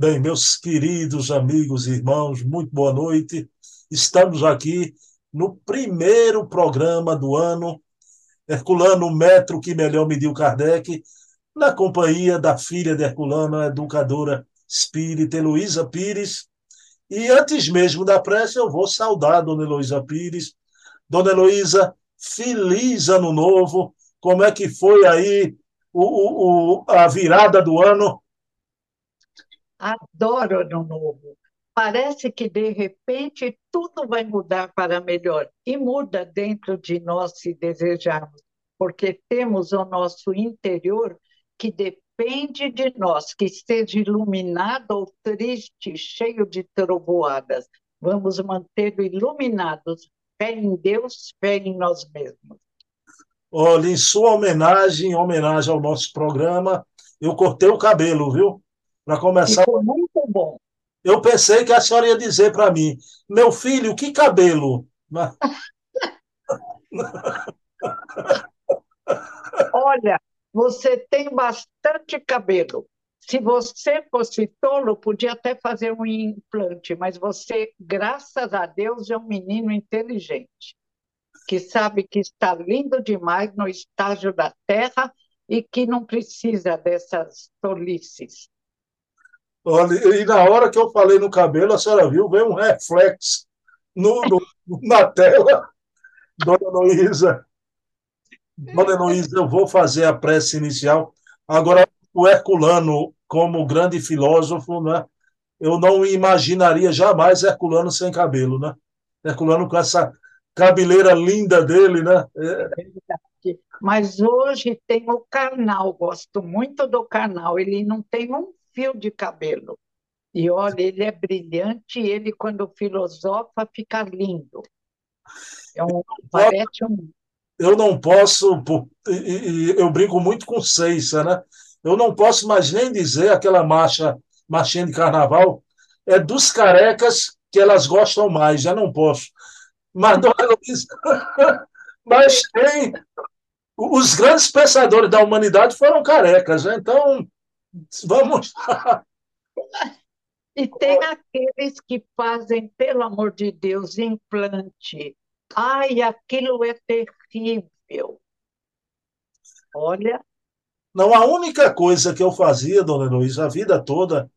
Bem, meus queridos amigos e irmãos, muito boa noite. Estamos aqui no primeiro programa do ano, Herculano, o metro que melhor mediu Kardec, na companhia da filha de Herculano, a educadora espírita Heloísa Pires. E antes mesmo da prece, eu vou saudar Dona Heloísa Pires. Dona Heloísa, feliz ano novo. Como é que foi aí o, o, a virada do ano? Adoro ano novo. Parece que, de repente, tudo vai mudar para melhor. E muda dentro de nós, se desejarmos, porque temos o nosso interior que depende de nós, que esteja iluminado ou triste, cheio de trovoadas. Vamos mantê-lo iluminados. Fé em Deus, fé em nós mesmos. Olha, em sua homenagem, em homenagem ao nosso programa, eu cortei o cabelo, viu? Para começar. Ficou muito bom. Eu pensei que a senhora ia dizer para mim, meu filho, que cabelo. Olha, você tem bastante cabelo. Se você fosse tolo, podia até fazer um implante, mas você, graças a Deus, é um menino inteligente, que sabe que está lindo demais no estágio da terra e que não precisa dessas tolices. Olha, e na hora que eu falei no cabelo, a senhora viu, veio um reflexo no, no, na tela. Dona Luísa, Dona Luísa, eu vou fazer a prece inicial. Agora, o Herculano, como grande filósofo, né? eu não imaginaria jamais Herculano sem cabelo, né? Herculano com essa cabeleira linda dele, né? É... Mas hoje tem o carnal, gosto muito do carnal. Ele não tem um fio de cabelo. E olha, ele é brilhante e ele, quando filosofa, fica lindo. É um, parece um... Eu não posso, eu brinco muito com Seixa, né? Eu não posso mais nem dizer aquela marcha, marchinha de carnaval, é dos carecas que elas gostam mais, já não posso. Mas, mas tem. Os grandes pensadores da humanidade foram carecas, né? então Vamos lá. E tem aqueles que fazem, pelo amor de Deus, implante. Ai, aquilo é terrível. Olha. Não, a única coisa que eu fazia, dona Luísa, a vida toda,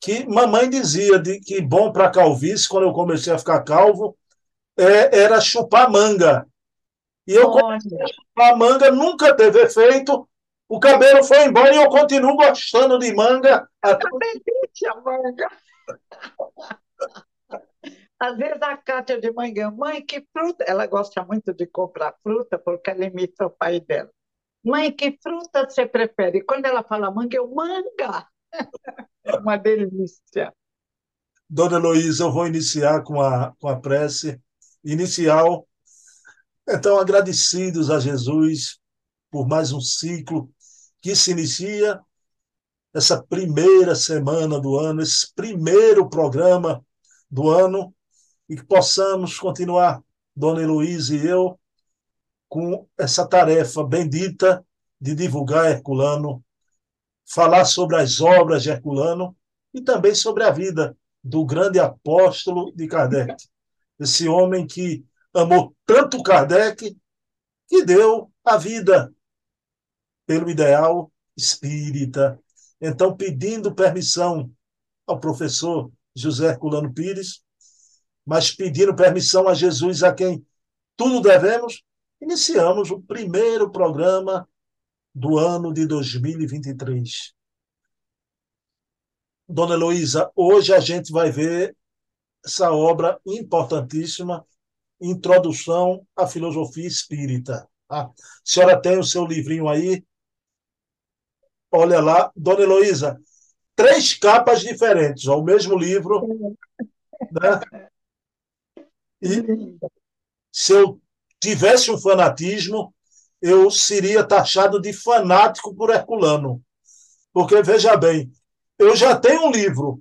que mamãe dizia de que bom para calvície, quando eu comecei a ficar calvo, é, era chupar manga. E eu comecei a chupar manga, nunca teve efeito, o cabelo foi embora e eu continuo gostando de manga. Até... delícia, manga. Às vezes a Cátia de manhã, mãe, que fruta? Ela gosta muito de comprar fruta porque ela imita o pai dela. Mãe, que fruta você prefere? E quando ela fala manga, eu manga. É uma delícia. Dona Heloísa, eu vou iniciar com a, com a prece inicial. Então, agradecidos a Jesus por mais um ciclo que se inicia essa primeira semana do ano, esse primeiro programa do ano, e que possamos continuar, Dona Heloísa e eu, com essa tarefa bendita de divulgar Herculano, falar sobre as obras de Herculano e também sobre a vida do grande apóstolo de Kardec, esse homem que amou tanto Kardec que deu a vida pelo ideal espírita. Então, pedindo permissão ao professor José Herculano Pires, mas pedindo permissão a Jesus, a quem tudo devemos, iniciamos o primeiro programa do ano de 2023. Dona Heloísa, hoje a gente vai ver essa obra importantíssima, Introdução à Filosofia Espírita. A senhora tem o seu livrinho aí, Olha lá, Dona Heloísa, três capas diferentes, o mesmo livro. Né? E se eu tivesse um fanatismo, eu seria taxado de fanático por Herculano. Porque, veja bem, eu já tenho um livro.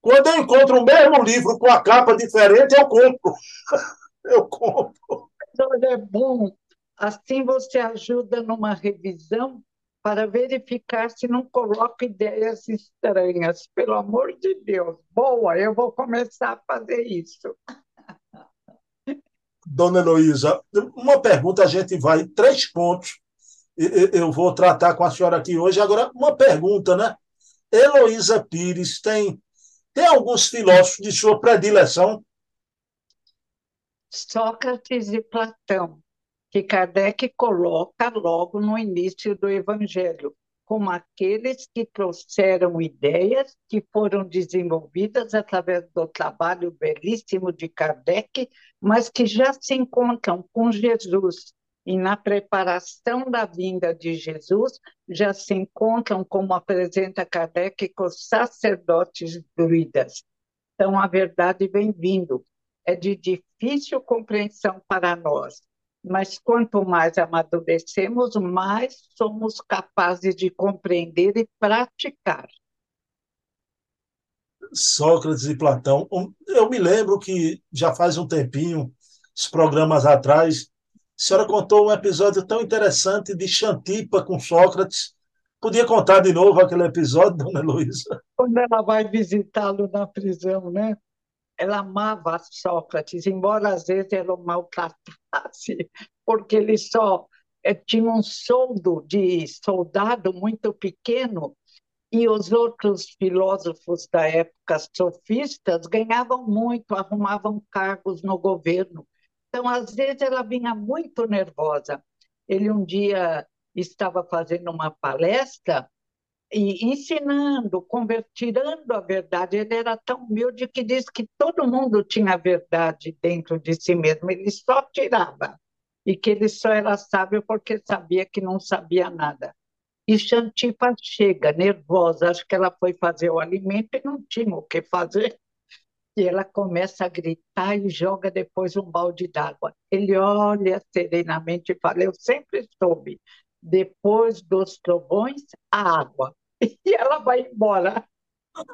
Quando eu encontro o mesmo livro com a capa diferente, eu compro. Eu compro. Então, é bom. Assim você ajuda numa revisão para verificar se não coloco ideias estranhas. Pelo amor de Deus. Boa, eu vou começar a fazer isso. Dona Heloísa, uma pergunta, a gente vai, três pontos. Eu vou tratar com a senhora aqui hoje. Agora, uma pergunta, né? Heloísa Pires tem, tem alguns filósofos de sua predileção? Sócrates e Platão que Kardec coloca logo no início do Evangelho, como aqueles que trouxeram ideias que foram desenvolvidas através do trabalho belíssimo de Kardec, mas que já se encontram com Jesus. E na preparação da vinda de Jesus, já se encontram, como apresenta Kardec, com sacerdotes druidas. Então, a verdade vem vindo. É de difícil compreensão para nós, mas quanto mais amadurecemos, mais somos capazes de compreender e praticar. Sócrates e Platão. Eu me lembro que já faz um tempinho, os programas atrás, a senhora contou um episódio tão interessante de Xantipa com Sócrates. Podia contar de novo aquele episódio, dona Heloísa? Quando ela vai visitá-lo na prisão, né? Ela amava Sócrates, embora às vezes ela o maltratasse, porque ele só eh, tinha um soldo de soldado muito pequeno e os outros filósofos da época sofistas ganhavam muito, arrumavam cargos no governo. Então, às vezes, ela vinha muito nervosa. Ele um dia estava fazendo uma palestra e ensinando, convertirando a verdade. Ele era tão humilde que disse que todo mundo tinha a verdade dentro de si mesmo, ele só tirava, e que ele só era sábio porque sabia que não sabia nada. E Xantipa chega nervosa, acho que ela foi fazer o alimento e não tinha o que fazer. E ela começa a gritar e joga depois um balde d'água. Ele olha serenamente e fala: Eu sempre soube, depois dos trovões, a água. E ela vai embora.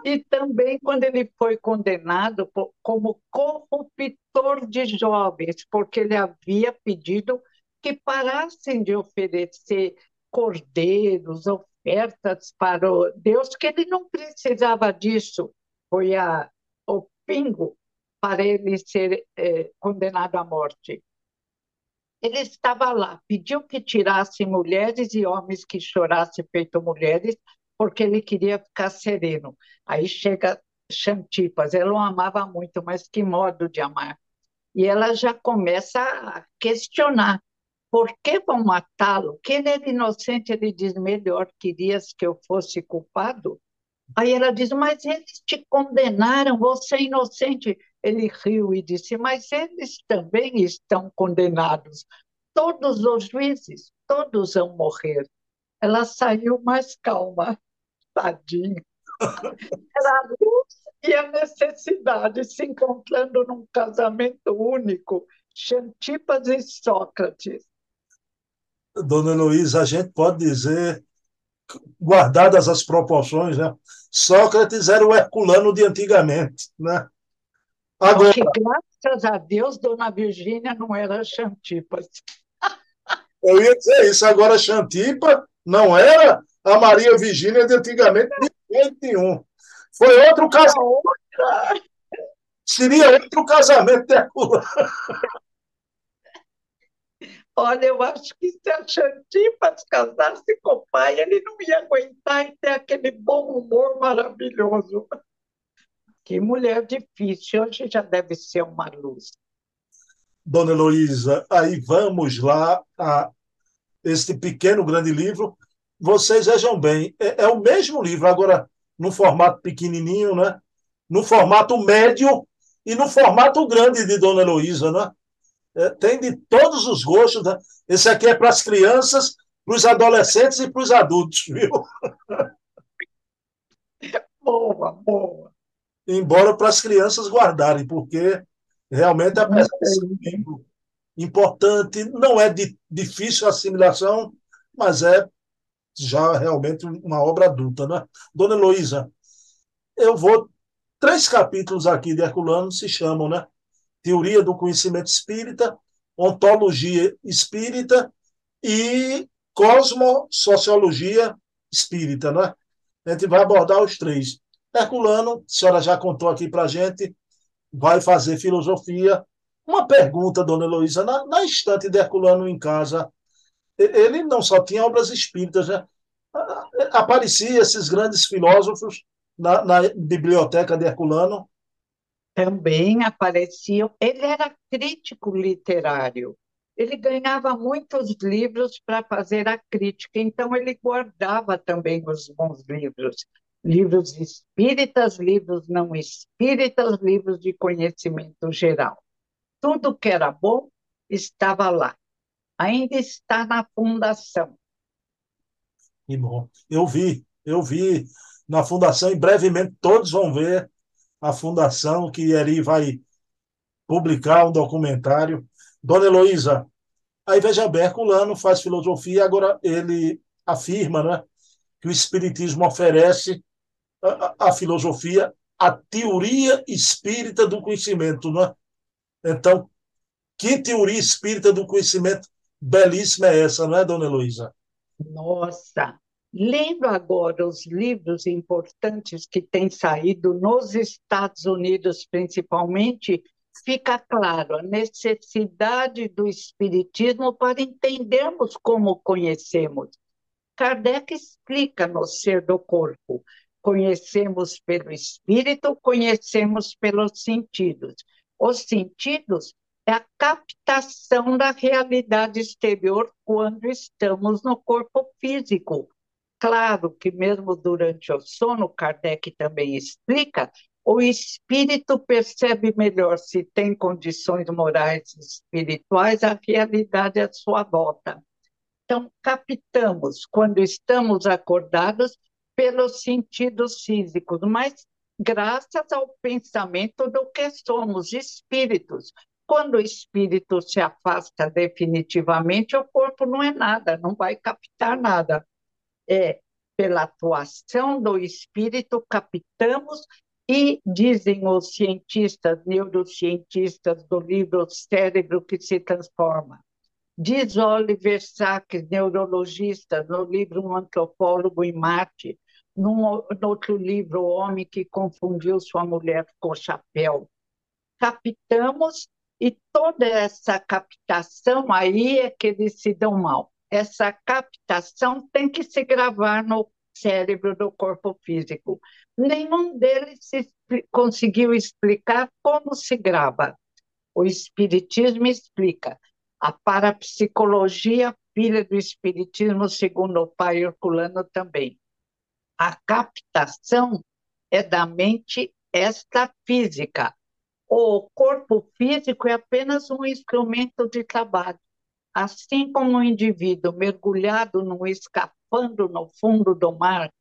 E também quando ele foi condenado como corruptor de jovens, porque ele havia pedido que parassem de oferecer cordeiros, ofertas para Deus, que ele não precisava disso. Foi a, o pingo para ele ser é, condenado à morte. Ele estava lá, pediu que tirassem mulheres e homens que chorassem feito mulheres, porque ele queria ficar sereno. Aí chega Xantipas, ela o amava muito, mas que modo de amar. E ela já começa a questionar. Por que vão matá-lo? Que ele era inocente, ele diz, melhor querias que eu fosse culpado? Aí ela diz, mas eles te condenaram, você é inocente. Ele riu e disse: Mas eles também estão condenados. Todos os juízes, todos vão morrer. Ela saiu mais calma, tadinha. Era a luz e a necessidade se encontrando num casamento único, Xantipas e Sócrates. Dona Luísa, a gente pode dizer, guardadas as proporções, né? Sócrates era o Herculano de antigamente, né? Agora... Porque, graças a Deus, Dona Virgínia não era Xantipas. Eu ia dizer isso. Agora, Xantipa não era a Maria Virgínia de antigamente, de 21. Foi outro casamento. Seria outro casamento de Herculano. Olha, eu acho que se a Xantipas casasse com o pai, ele não ia aguentar e ter aquele bom humor maravilhoso. Que mulher difícil, hoje já deve ser uma luz. Dona Heloísa, aí vamos lá a este pequeno grande livro. Vocês vejam bem, é, é o mesmo livro, agora no formato pequenininho, né? no formato médio e no formato grande de Dona Heloísa. Né? É, tem de todos os gostos. Né? Esse aqui é para as crianças, para os adolescentes e para os adultos, viu? Boa, boa embora para as crianças guardarem, porque realmente ser um livro importante, não é de difícil assimilação, mas é já realmente uma obra adulta. Né? Dona Heloísa, eu vou. Três capítulos aqui de Herculano se chamam, né? Teoria do conhecimento espírita, ontologia espírita e cosmosociologia espírita, né? A gente vai abordar os três. Herculano, a senhora já contou aqui para gente, vai fazer filosofia. Uma pergunta, dona Heloísa, na, na estante de Herculano em casa, ele não só tinha obras espíritas, né? esses grandes filósofos na, na biblioteca de Herculano. Também apareciam. Ele era crítico literário. Ele ganhava muitos livros para fazer a crítica, então ele guardava também os bons livros. Livros espíritas, livros não espíritas, livros de conhecimento geral. Tudo que era bom estava lá. Ainda está na fundação. Que bom. Eu vi, eu vi na fundação e brevemente todos vão ver a fundação que Eri vai publicar um documentário. Dona Heloísa, aí veja bem, faz filosofia, agora ele afirma né, que o Espiritismo oferece a, a filosofia, a teoria espírita do conhecimento. Né? Então, que teoria espírita do conhecimento belíssima é essa, não é, dona Heloísa? Nossa! Lendo agora os livros importantes que têm saído nos Estados Unidos, principalmente, fica claro a necessidade do Espiritismo para entendermos como conhecemos. Kardec explica no ser do corpo: conhecemos pelo espírito, conhecemos pelos sentidos. Os sentidos é a captação da realidade exterior quando estamos no corpo físico. Claro que, mesmo durante o sono, Kardec também explica, o espírito percebe melhor se tem condições morais e espirituais a realidade à sua volta. Então, captamos, quando estamos acordados, pelos sentidos físicos, mas graças ao pensamento do que somos espíritos, quando o espírito se afasta definitivamente, o corpo não é nada, não vai captar nada. É pela atuação do espírito captamos e dizem os cientistas, neurocientistas do livro Cérebro que se transforma. Diz Oliver Sacks, neurologista, no livro Um Antropólogo em Marte, num, no outro livro, O Homem que Confundiu Sua Mulher com o Chapéu. Captamos e toda essa captação aí é que eles se dão mal. Essa captação tem que se gravar no cérebro do corpo físico. Nenhum deles se, conseguiu explicar como se grava. O Espiritismo explica. A parapsicologia, filha do Espiritismo, segundo o pai Herculano, também. A captação é da mente extrafísica, o corpo físico é apenas um instrumento de trabalho. Assim como um indivíduo mergulhado num escafandro no fundo do mar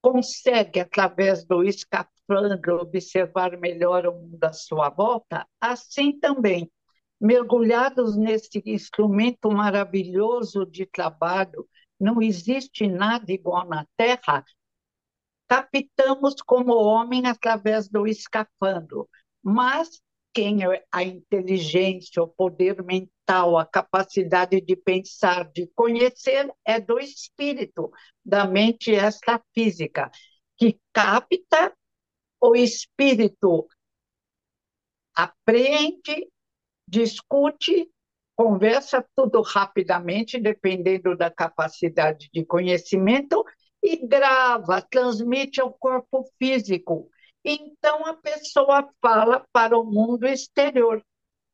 consegue, através do escafandro, observar melhor o mundo à sua volta, assim também, mergulhados nesse instrumento maravilhoso de trabalho, não existe nada igual na Terra, captamos como homem através do escafandro mas quem é a inteligência, o poder mental, a capacidade de pensar, de conhecer, é do espírito, da mente extrafísica, que capta o espírito, aprende, discute, conversa tudo rapidamente, dependendo da capacidade de conhecimento, e grava, transmite ao corpo físico então a pessoa fala para o mundo exterior.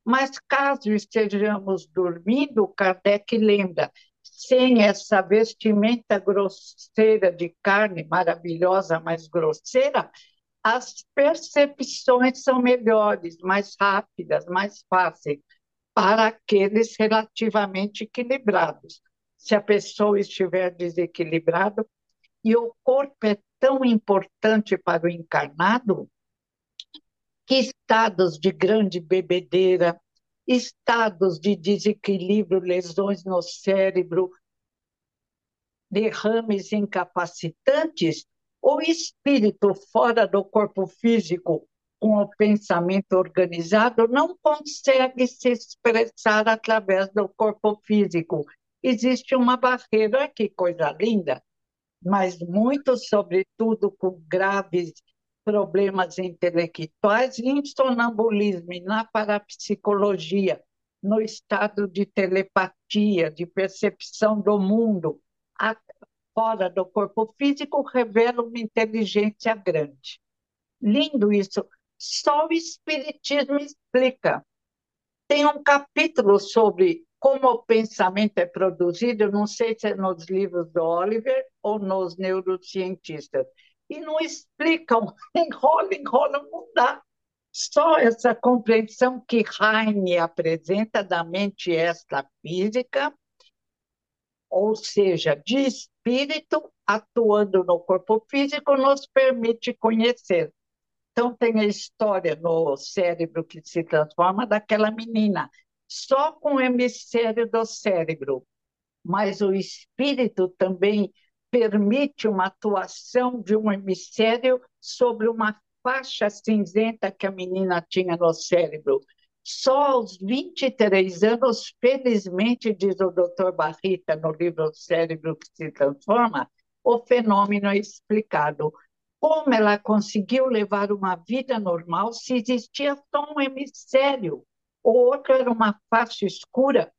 Mas caso estejamos dormindo, Kardec lembra, sem essa vestimenta grosseira de carne, maravilhosa, mas grosseira, as percepções são melhores, mais rápidas, mais fáceis para aqueles relativamente equilibrados. Se a pessoa estiver desequilibrada, e o corpo é tão importante para o encarnado que estados de grande bebedeira, estados de desequilíbrio, lesões no cérebro, derrames incapacitantes, o espírito fora do corpo físico, com o pensamento organizado, não consegue se expressar através do corpo físico. Existe uma barreira, que coisa linda, mas muitos, sobretudo com graves problemas intelectuais, em sonambulismo e na parapsicologia, no estado de telepatia, de percepção do mundo, fora do corpo físico, revela uma inteligência grande. Lindo isso. Só o Espiritismo explica. Tem um capítulo sobre como o pensamento é produzido, não sei se é nos livros do Oliver ou nos neurocientistas, e não explicam, enrola, enrola, não dá. Só essa compreensão que Heine apresenta da mente extrafísica, ou seja, de espírito atuando no corpo físico, nos permite conhecer. Então, tem a história no cérebro que se transforma daquela menina, só com o hemisfério do cérebro. Mas o espírito também permite uma atuação de um hemisfério sobre uma faixa cinzenta que a menina tinha no cérebro. Só aos 23 anos, felizmente, diz o doutor Barrita no livro Cérebro que se Transforma, o fenômeno é explicado como ela conseguiu levar uma vida normal se existia só um hemisfério, o outro era uma faixa escura?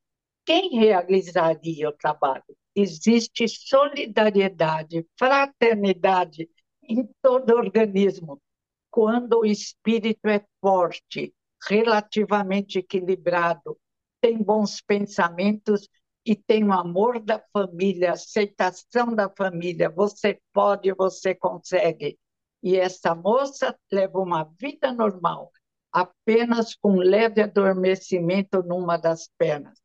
Quem realizaria o trabalho? Existe solidariedade, fraternidade em todo organismo. Quando o espírito é forte, relativamente equilibrado, tem bons pensamentos e tem o amor da família, aceitação da família. Você pode, você consegue. E essa moça leva uma vida normal, apenas com leve adormecimento numa das pernas.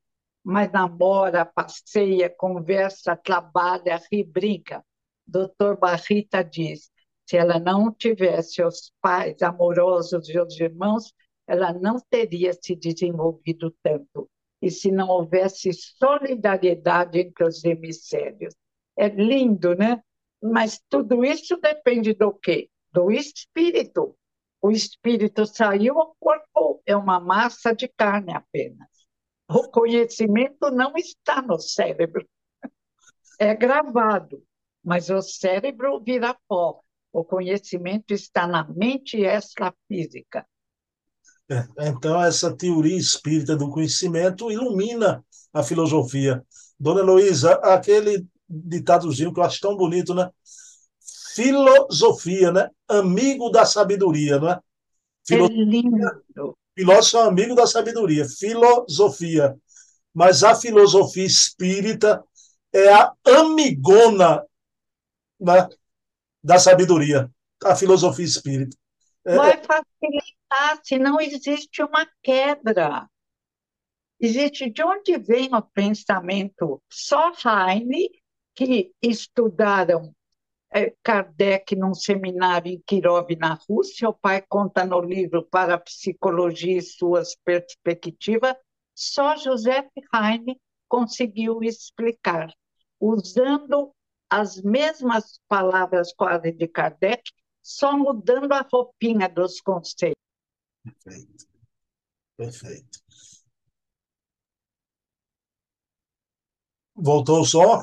Mas namora, passeia, conversa, trabalha, ri, brinca. Doutor Barrita diz: se ela não tivesse os pais amorosos e os irmãos, ela não teria se desenvolvido tanto e se não houvesse solidariedade entre os hemisférios. É lindo, né? Mas tudo isso depende do quê? Do espírito. O espírito saiu, o corpo é uma massa de carne apenas. O conhecimento não está no cérebro. É gravado, mas o cérebro vira pó. O conhecimento está na mente extrafísica. É, então, essa teoria espírita do conhecimento ilumina a filosofia. Dona Heloísa, aquele ditadozinho que eu acho tão bonito, né? Filosofia, né? Amigo da sabedoria, não é? Filosofia, é lindo. Filósofo é amigo da sabedoria, filosofia. Mas a filosofia espírita é a amigona né, da sabedoria, a filosofia espírita. É, Vai facilitar se não existe uma quebra. Existe de onde vem o pensamento. Só Heine, que estudaram é, Kardec num seminário em Kirov, na Rússia, o pai conta no livro Para a Psicologia e Suas Perspectivas, só José Heine conseguiu explicar, usando as mesmas palavras quase de Kardec, só mudando a roupinha dos conceitos. Perfeito. Perfeito. Voltou som?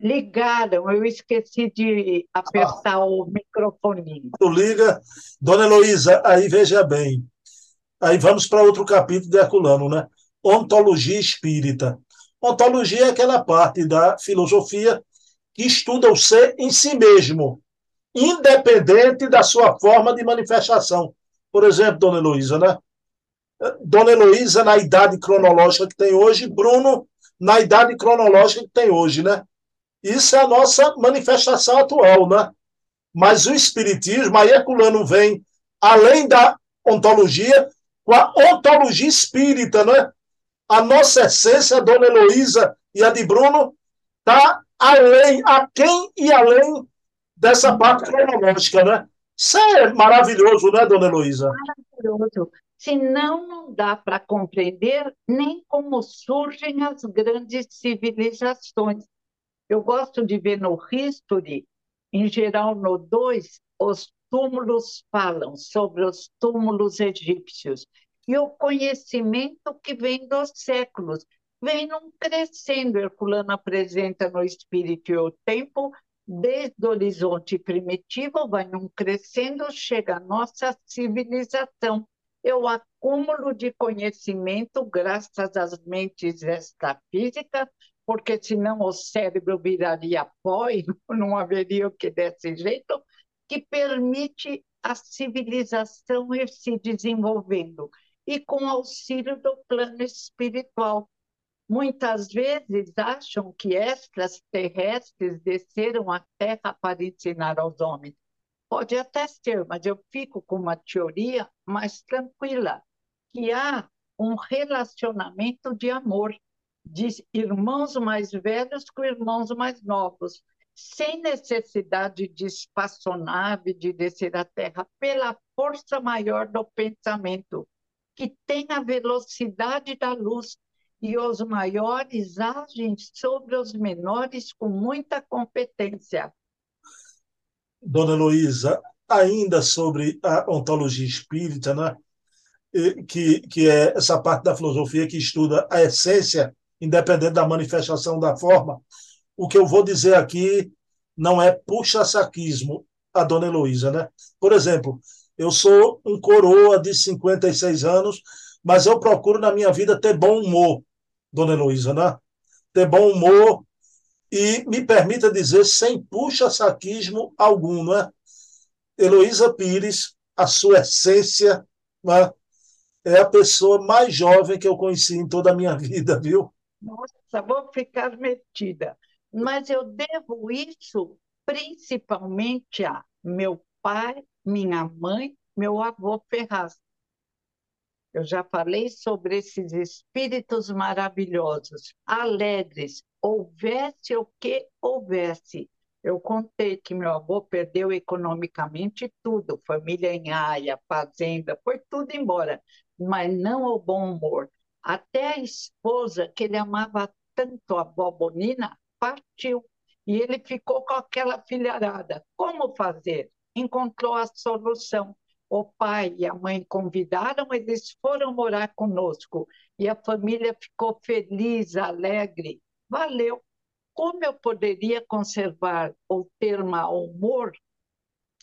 Ligaram, eu esqueci de apertar ah. o microfone. Liga, Dona Heloísa, aí veja bem. Aí vamos para outro capítulo de Herculano, né? Ontologia espírita. Ontologia é aquela parte da filosofia que estuda o ser em si mesmo, independente da sua forma de manifestação. Por exemplo, Dona Heloísa, né? Dona Heloísa, na idade cronológica que tem hoje, Bruno, na idade cronológica que tem hoje, né? Isso é a nossa manifestação atual, né? Mas o Espiritismo, aí Herculano vem, além da ontologia, com a ontologia espírita, né? A nossa essência, Dona Heloísa e a de Bruno, está além, a quem e além dessa parte cronológica, né? Isso é maravilhoso, né, dona Heloísa? Maravilhoso. Senão, não dá para compreender nem como surgem as grandes civilizações. Eu gosto de ver no History, em geral no 2, os túmulos falam sobre os túmulos egípcios e o conhecimento que vem dos séculos. vem num crescendo. Herculano apresenta no Espírito e o Tempo, desde o horizonte primitivo, vai num crescendo, chega a nossa civilização. É o acúmulo de conhecimento graças às mentes extrafísicas, porque senão o cérebro viraria pó e não haveria o que desse jeito, que permite a civilização ir se desenvolvendo e com auxílio do plano espiritual. Muitas vezes acham que extraterrestres desceram à Terra para ensinar aos homens. Pode até ser, mas eu fico com uma teoria mais tranquila, que há um relacionamento de amor de irmãos mais velhos com irmãos mais novos, sem necessidade de espaçonave, de descer à Terra, pela força maior do pensamento, que tem a velocidade da luz, e os maiores agem sobre os menores com muita competência. Dona Heloísa, ainda sobre a ontologia espírita, né? que, que é essa parte da filosofia que estuda a essência, independente da manifestação da forma, o que eu vou dizer aqui não é puxa-saquismo a dona Heloísa, né? Por exemplo, eu sou um coroa de 56 anos, mas eu procuro na minha vida ter bom humor, dona Heloísa, né? Ter bom humor e me permita dizer sem puxa-saquismo algum, não é? Heloísa Pires, a sua essência, né? é a pessoa mais jovem que eu conheci em toda a minha vida, viu? Nossa, vou ficar metida mas eu devo isso principalmente a meu pai, minha mãe, meu avô Ferraz. Eu já falei sobre esses espíritos maravilhosos, alegres, houvesse o que houvesse. Eu contei que meu avô perdeu economicamente tudo, família em Haia, fazenda, foi tudo embora, mas não o bom humor. Até a esposa, que ele amava tanto, a avó Bonina, partiu e ele ficou com aquela filharada. Como fazer? Encontrou a solução. O pai e a mãe convidaram, eles foram morar conosco e a família ficou feliz, alegre. Valeu. Como eu poderia conservar ou ter mau humor?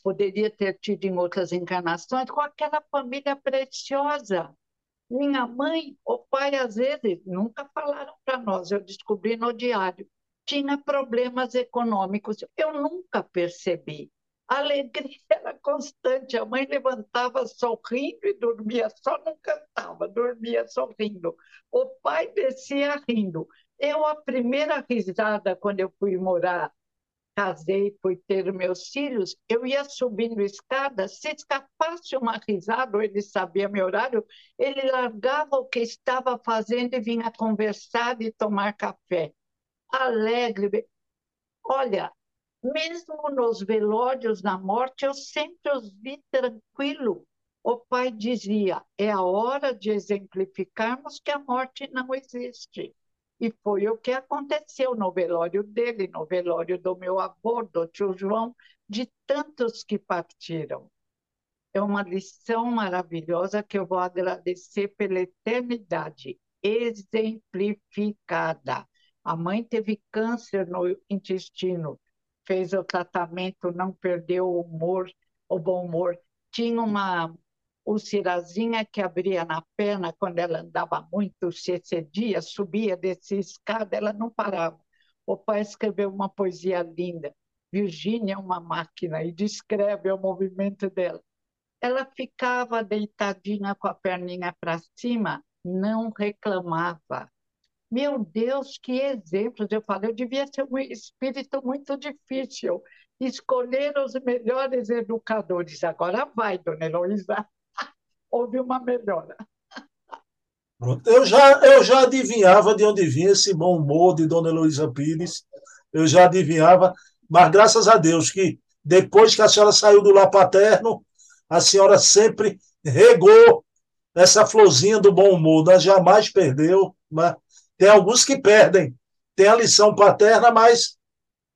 Poderia ter tido em outras encarnações com aquela família preciosa. Minha mãe, o pai, às vezes, nunca falaram para nós, eu descobri no diário tinha problemas econômicos. Eu nunca percebi. A alegria era constante. A mãe levantava sorrindo e dormia só, não cantava, dormia sorrindo. O pai descia rindo. Eu, a primeira risada, quando eu fui morar, casei, fui ter meus filhos, eu ia subindo escada, se escapasse uma risada, ou ele sabia meu horário, ele largava o que estava fazendo e vinha conversar e tomar café alegre. Olha, mesmo nos velórios na morte, eu sempre os vi tranquilo. O pai dizia: é a hora de exemplificarmos que a morte não existe. E foi o que aconteceu no velório dele, no velório do meu avô, do tio João, de tantos que partiram. É uma lição maravilhosa que eu vou agradecer pela eternidade, exemplificada. A mãe teve câncer no intestino, fez o tratamento, não perdeu o humor, o bom humor. Tinha uma ulcerazinha que abria na perna quando ela andava muito, se excedia, subia, descia escada, ela não parava. O pai escreveu uma poesia linda. Virgínia é uma máquina e descreve o movimento dela. Ela ficava deitadinha com a perninha para cima, não reclamava. Meu Deus, que exemplos! Eu falei, eu devia ser um espírito muito difícil. Escolher os melhores educadores. Agora vai, dona Heloísa. Houve uma melhora. Eu já, eu já adivinhava de onde vinha esse bom humor de Dona Heloísa Pires. Eu já adivinhava, mas graças a Deus que depois que a senhora saiu do lar paterno, a senhora sempre regou essa florzinha do bom humor, né? jamais perdeu. Tem alguns que perdem. Tem a lição paterna, mas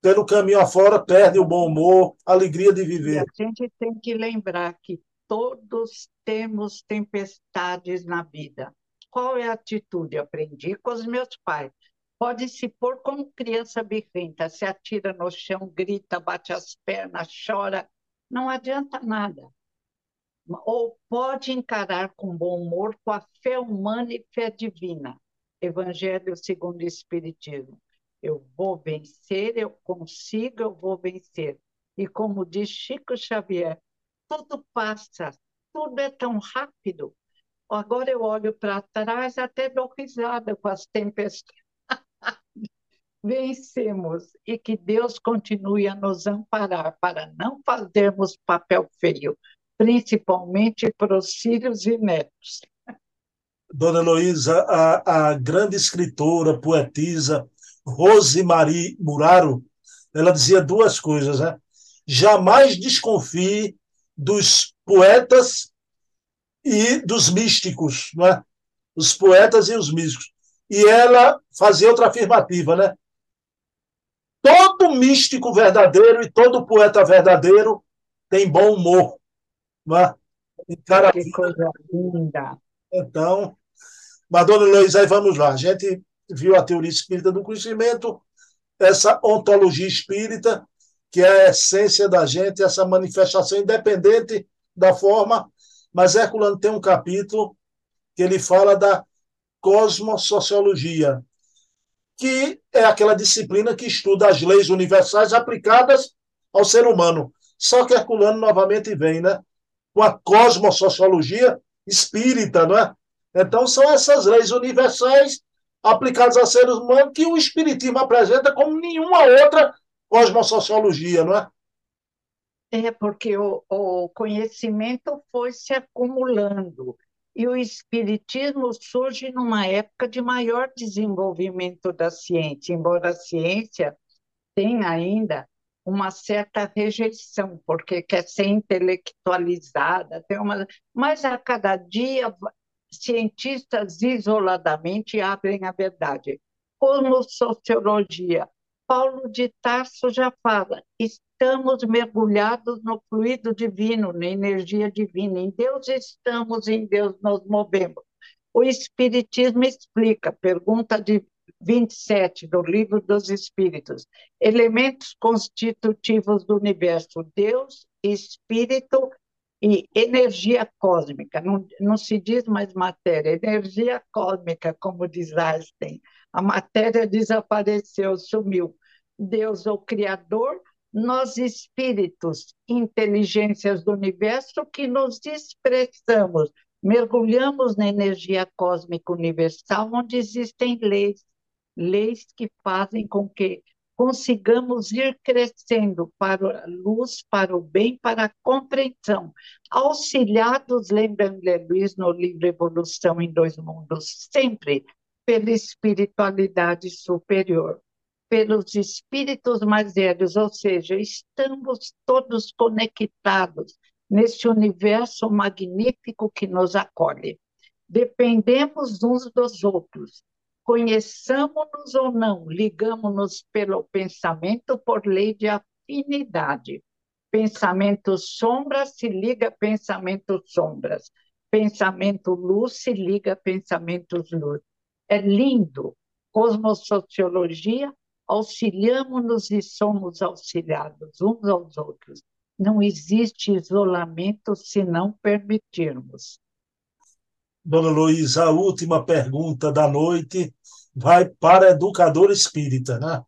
pelo caminho afora perde o bom humor, a alegria de viver. E a gente tem que lembrar que todos temos tempestades na vida. qual é a atitude? Aprendi com os meus pais. Pode se pôr como criança birrenta, se atira no chão, grita, bate as pernas, chora, não adianta nada. Ou pode encarar com bom humor, com a fé humana e fé divina. Evangelho segundo o Espiritismo. Eu vou vencer, eu consigo, eu vou vencer. E como diz Chico Xavier, tudo passa, tudo é tão rápido. Agora eu olho para trás, até dou risada com as tempestades. Vencemos e que Deus continue a nos amparar para não fazermos papel feio, principalmente para os filhos e netos. Dona Heloísa, a, a grande escritora, poetisa Rosemarie Muraro, ela dizia duas coisas, né? Jamais desconfie dos poetas e dos místicos, não é? Os poetas e os místicos. E ela fazia outra afirmativa, né? Todo místico verdadeiro e todo poeta verdadeiro tem bom humor. Não é? Cara, que coisa linda. Então, Madonna Luiz, aí vamos lá. A gente viu a teoria espírita do conhecimento, essa ontologia espírita, que é a essência da gente, essa manifestação independente da forma, mas Herculano tem um capítulo que ele fala da cosmosociologia, que é aquela disciplina que estuda as leis universais aplicadas ao ser humano. Só que Herculano novamente vem, né? Com a cosmosociologia espírita, não é? Então são essas leis universais aplicadas a seres humanos que o espiritismo apresenta como nenhuma outra cosmosociologia, não é? É, porque o, o conhecimento foi se acumulando e o espiritismo surge numa época de maior desenvolvimento da ciência, embora a ciência tenha ainda uma certa rejeição, porque quer ser intelectualizada, tem uma... mas a cada dia cientistas isoladamente abrem a verdade. Como sociologia, Paulo de Tarso já fala, estamos mergulhados no fluido divino, na energia divina. Em Deus estamos, em Deus nos movemos. O Espiritismo explica, pergunta de 27 do Livro dos Espíritos, elementos constitutivos do universo, Deus, Espírito e energia cósmica. Não, não se diz mais matéria, energia cósmica, como diz Einstein. A matéria desapareceu, sumiu. Deus, o Criador, nós espíritos, inteligências do universo que nos expressamos, mergulhamos na energia cósmica universal, onde existem leis, leis que fazem com que consigamos ir crescendo para a luz, para o bem, para a compreensão, auxiliados, lembrando de Luiz no livro Evolução em Dois Mundos, sempre pela espiritualidade superior pelos espíritos mais velhos, ou seja, estamos todos conectados nesse universo magnífico que nos acolhe. Dependemos uns dos outros. Conheçamos-nos ou não, ligamos-nos pelo pensamento por lei de afinidade. Pensamento sombra se liga a pensamento sombras. Pensamento luz se liga a pensamentos luz. É lindo. Cosmosociologia auxiliamos-nos e somos auxiliados uns aos outros. Não existe isolamento se não permitirmos. Dona Luísa, a última pergunta da noite vai para educador espírita, né?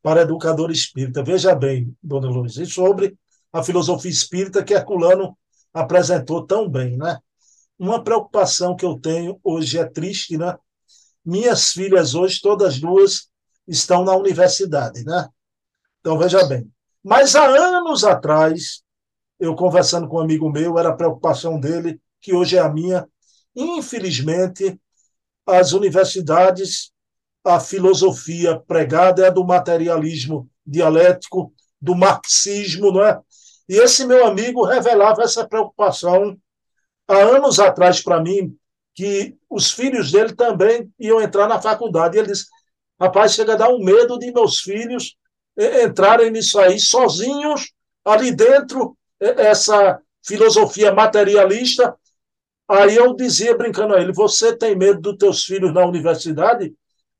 Para educador espírita. Veja bem, Dona Luísa, sobre a filosofia espírita que Herculano apresentou tão bem, né? Uma preocupação que eu tenho hoje é triste, né? Minhas filhas hoje, todas duas, estão na universidade, né? Então, veja bem. Mas há anos atrás, eu conversando com um amigo meu, era a preocupação dele, que hoje é a minha. Infelizmente, as universidades, a filosofia pregada é a do materialismo dialético, do marxismo, não é? E esse meu amigo revelava essa preocupação há anos atrás para mim, que os filhos dele também iam entrar na faculdade. E ele disse: Rapaz, chega a dar um medo de meus filhos entrarem nisso aí sozinhos, ali dentro, essa filosofia materialista, Aí eu dizia, brincando a ele, você tem medo dos teus filhos na universidade?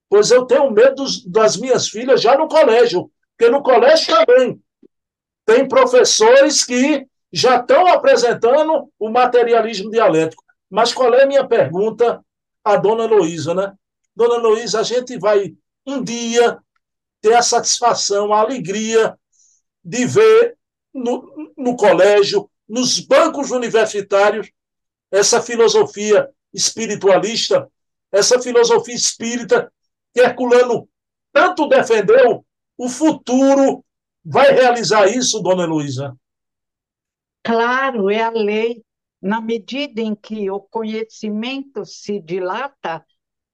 Pois eu tenho medo das minhas filhas já no colégio, porque no colégio também tem professores que já estão apresentando o materialismo dialético. Mas qual é a minha pergunta à dona Heloísa, né? Dona Heloísa, a gente vai um dia ter a satisfação, a alegria de ver no, no colégio, nos bancos universitários, essa filosofia espiritualista, essa filosofia espírita que Herculano tanto defendeu, o futuro vai realizar isso, dona Heloísa? Claro, é a lei. Na medida em que o conhecimento se dilata,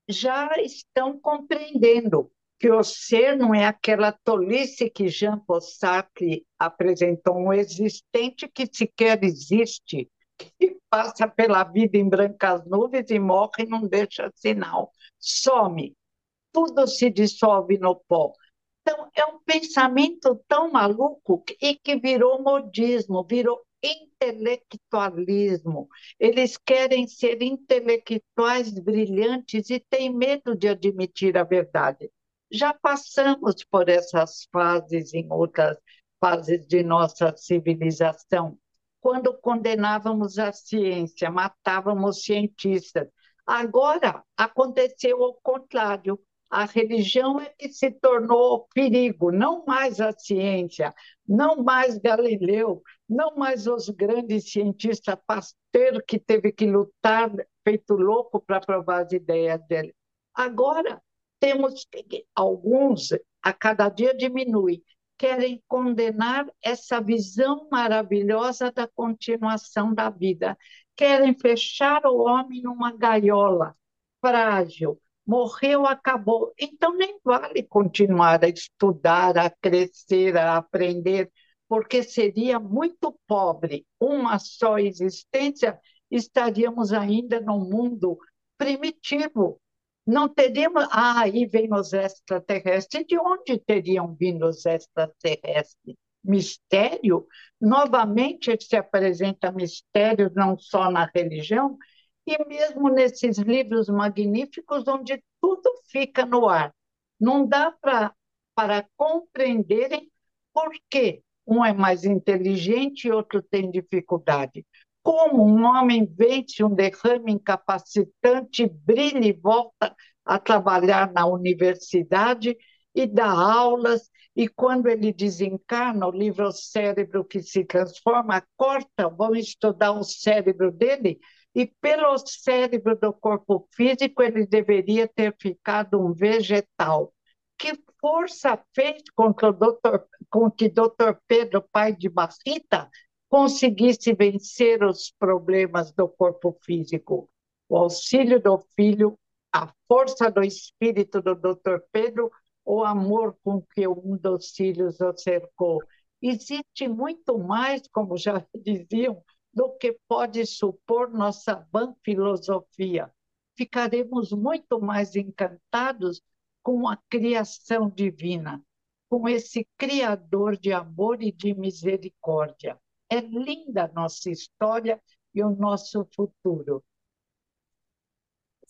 já estão compreendendo que o ser não é aquela tolice que Jean Paul Sartre apresentou, um existente que sequer existe, que passa pela vida em brancas nuvens e morre e não deixa sinal. Some. Tudo se dissolve no pó. Então, é um pensamento tão maluco e que virou modismo, virou intelectualismo. Eles querem ser intelectuais brilhantes e têm medo de admitir a verdade já passamos por essas fases em outras fases de nossa civilização, quando condenávamos a ciência, matávamos cientistas. Agora aconteceu o contrário. A religião é que se tornou perigo, não mais a ciência, não mais Galileu, não mais os grandes cientistas, Pasteur, que teve que lutar feito louco para provar as ideias dele. Agora temos alguns, a cada dia diminui, querem condenar essa visão maravilhosa da continuação da vida, querem fechar o homem numa gaiola frágil, morreu, acabou. Então nem vale continuar a estudar, a crescer, a aprender, porque seria muito pobre uma só existência, estaríamos ainda no mundo primitivo, não teríamos. Ah, aí vem os extraterrestres. De onde teriam vindo os extraterrestres? Mistério? Novamente se apresenta mistério não só na religião, e mesmo nesses livros magníficos, onde tudo fica no ar. Não dá para compreenderem por que um é mais inteligente e outro tem dificuldade. Como um homem vence um derrame incapacitante, brilha e volta a trabalhar na universidade e dá aulas, e quando ele desencarna, o livro O Cérebro que se Transforma, corta, vão estudar o cérebro dele, e pelo cérebro do corpo físico ele deveria ter ficado um vegetal. Que força fez com que o doutor, com que doutor Pedro, pai de Barrita, conseguisse vencer os problemas do corpo físico. O auxílio do filho, a força do espírito do Dr. Pedro, o amor com que um dos filhos o cercou. Existe muito mais, como já diziam, do que pode supor nossa vã filosofia. Ficaremos muito mais encantados com a criação divina, com esse Criador de amor e de misericórdia. É linda a nossa história e o nosso futuro.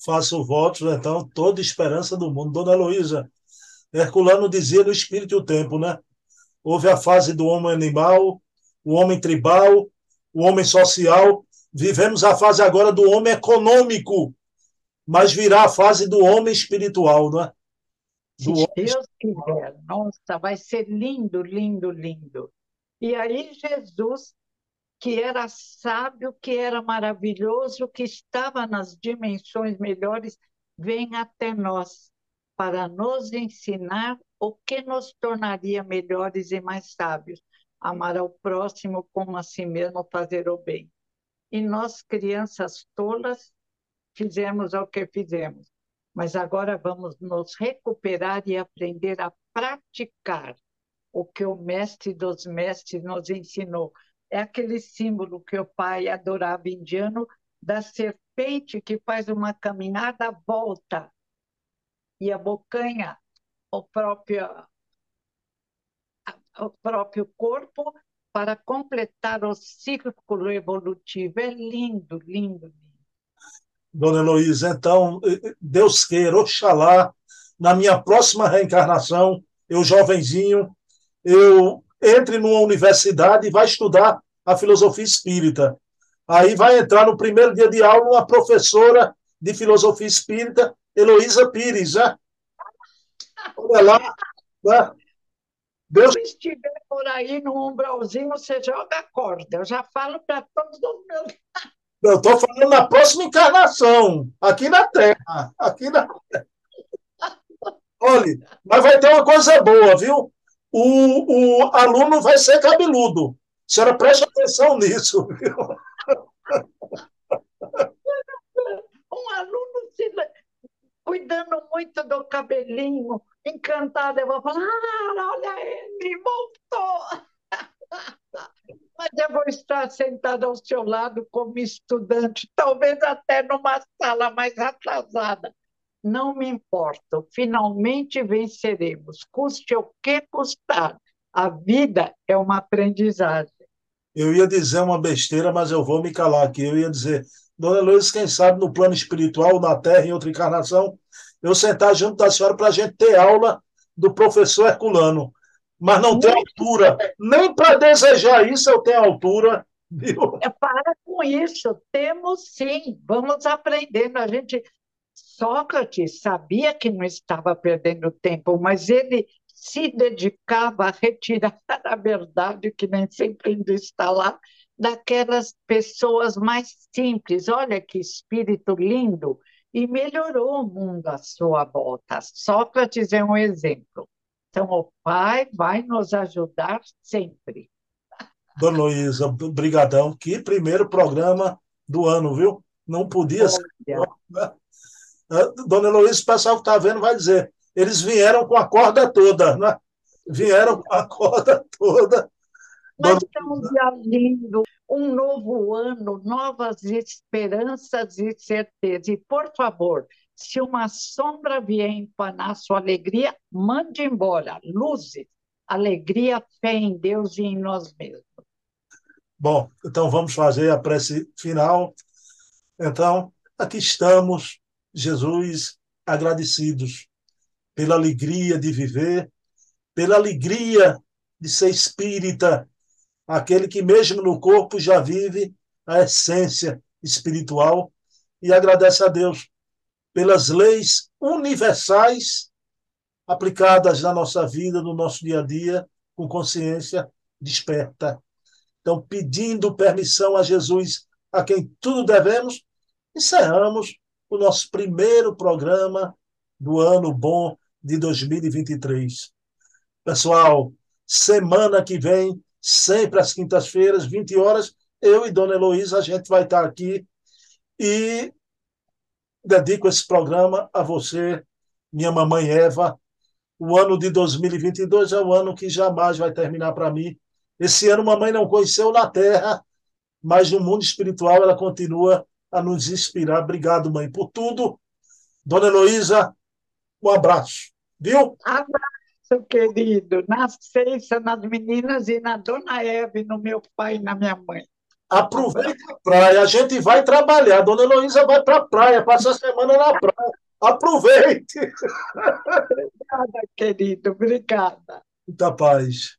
Faço votos, então, toda esperança do mundo. Dona Luísa, Herculano dizia no Espírito e o Tempo, né? Houve a fase do homem animal, o homem tribal, o homem social. Vivemos a fase agora do homem econômico, mas virá a fase do homem espiritual, não é? Do Se Deus quiser. Nossa, vai ser lindo, lindo, lindo. E aí Jesus, que era sábio, que era maravilhoso, que estava nas dimensões melhores, vem até nós para nos ensinar o que nos tornaria melhores e mais sábios. Amar ao próximo como a si mesmo, fazer o bem. E nós, crianças tolas, fizemos o que fizemos. Mas agora vamos nos recuperar e aprender a praticar o que o mestre dos mestres nos ensinou. É aquele símbolo que o pai adorava indiano da serpente que faz uma caminhada volta e a bocanha, o próprio, o próprio corpo, para completar o círculo evolutivo. É lindo, lindo, lindo. Dona Heloísa, então, Deus queira, oxalá, na minha próxima reencarnação, eu jovenzinho, eu entre numa universidade e vai estudar a filosofia espírita. Aí vai entrar no primeiro dia de aula uma professora de filosofia espírita, Heloísa Pires, né? Olha lá, né? Deus... Se estiver por aí no umbralzinho, você joga a corda. Eu já falo para todos os meus. Eu estou falando na próxima encarnação, aqui na Terra. Aqui na Olha, mas vai ter uma coisa boa, viu? O, o aluno vai ser cabeludo. A senhora preste atenção nisso, viu? Um aluno se, cuidando muito do cabelinho, encantado, eu vou falar, ah, olha ele, voltou. Mas eu vou estar sentada ao seu lado como estudante, talvez até numa sala mais atrasada. Não me importo, finalmente venceremos, custe o que custar. A vida é uma aprendizagem. Eu ia dizer uma besteira, mas eu vou me calar aqui. Eu ia dizer, Dona Luiz, quem sabe no plano espiritual, na Terra, em outra encarnação, eu sentar junto da senhora para a gente ter aula do professor Herculano. Mas não tem altura. Nem para desejar isso eu tenho altura. Viu? É, para com isso. Temos sim. Vamos aprendendo. A gente. Sócrates sabia que não estava perdendo tempo, mas ele se dedicava a retirar a verdade, que nem sempre ainda está lá, daquelas pessoas mais simples. Olha que espírito lindo! E melhorou o mundo à sua volta. Sócrates é um exemplo. Então, o Pai vai nos ajudar sempre. Dona Luísa, brigadão. Que primeiro programa do ano, viu? Não podia ser. Dona Luísa, o pessoal que está vendo vai dizer, eles vieram com a corda toda, né? Vieram com a corda toda. Mas um dia lindo, um novo ano, novas esperanças e certeza. E, por favor, se uma sombra vier empanar sua alegria, mande embora. Luzes, alegria, fé em Deus e em nós mesmos. Bom, então vamos fazer a prece final. Então, aqui estamos, Jesus, agradecidos pela alegria de viver, pela alegria de ser espírita, aquele que mesmo no corpo já vive a essência espiritual e agradece a Deus pelas leis universais aplicadas na nossa vida, no nosso dia a dia, com consciência desperta. Então, pedindo permissão a Jesus, a quem tudo devemos, encerramos o nosso primeiro programa do ano bom de 2023. Pessoal, semana que vem, sempre às quintas-feiras, 20 horas, eu e Dona Heloísa, a gente vai estar aqui e dedico esse programa a você, minha mamãe Eva. O ano de 2022 é o ano que jamais vai terminar para mim. Esse ano, mamãe não conheceu na Terra, mas no mundo espiritual ela continua a nos inspirar. Obrigado, mãe, por tudo. Dona Heloísa, um abraço. Viu? Abraço, querido. Na Ceiça, nas meninas e na Dona Eve, no meu pai e na minha mãe. Aproveita a praia. A gente vai trabalhar. Dona Heloísa vai para a praia, passa a semana na praia. Aproveite. Obrigada, querido. Obrigada. Muita paz.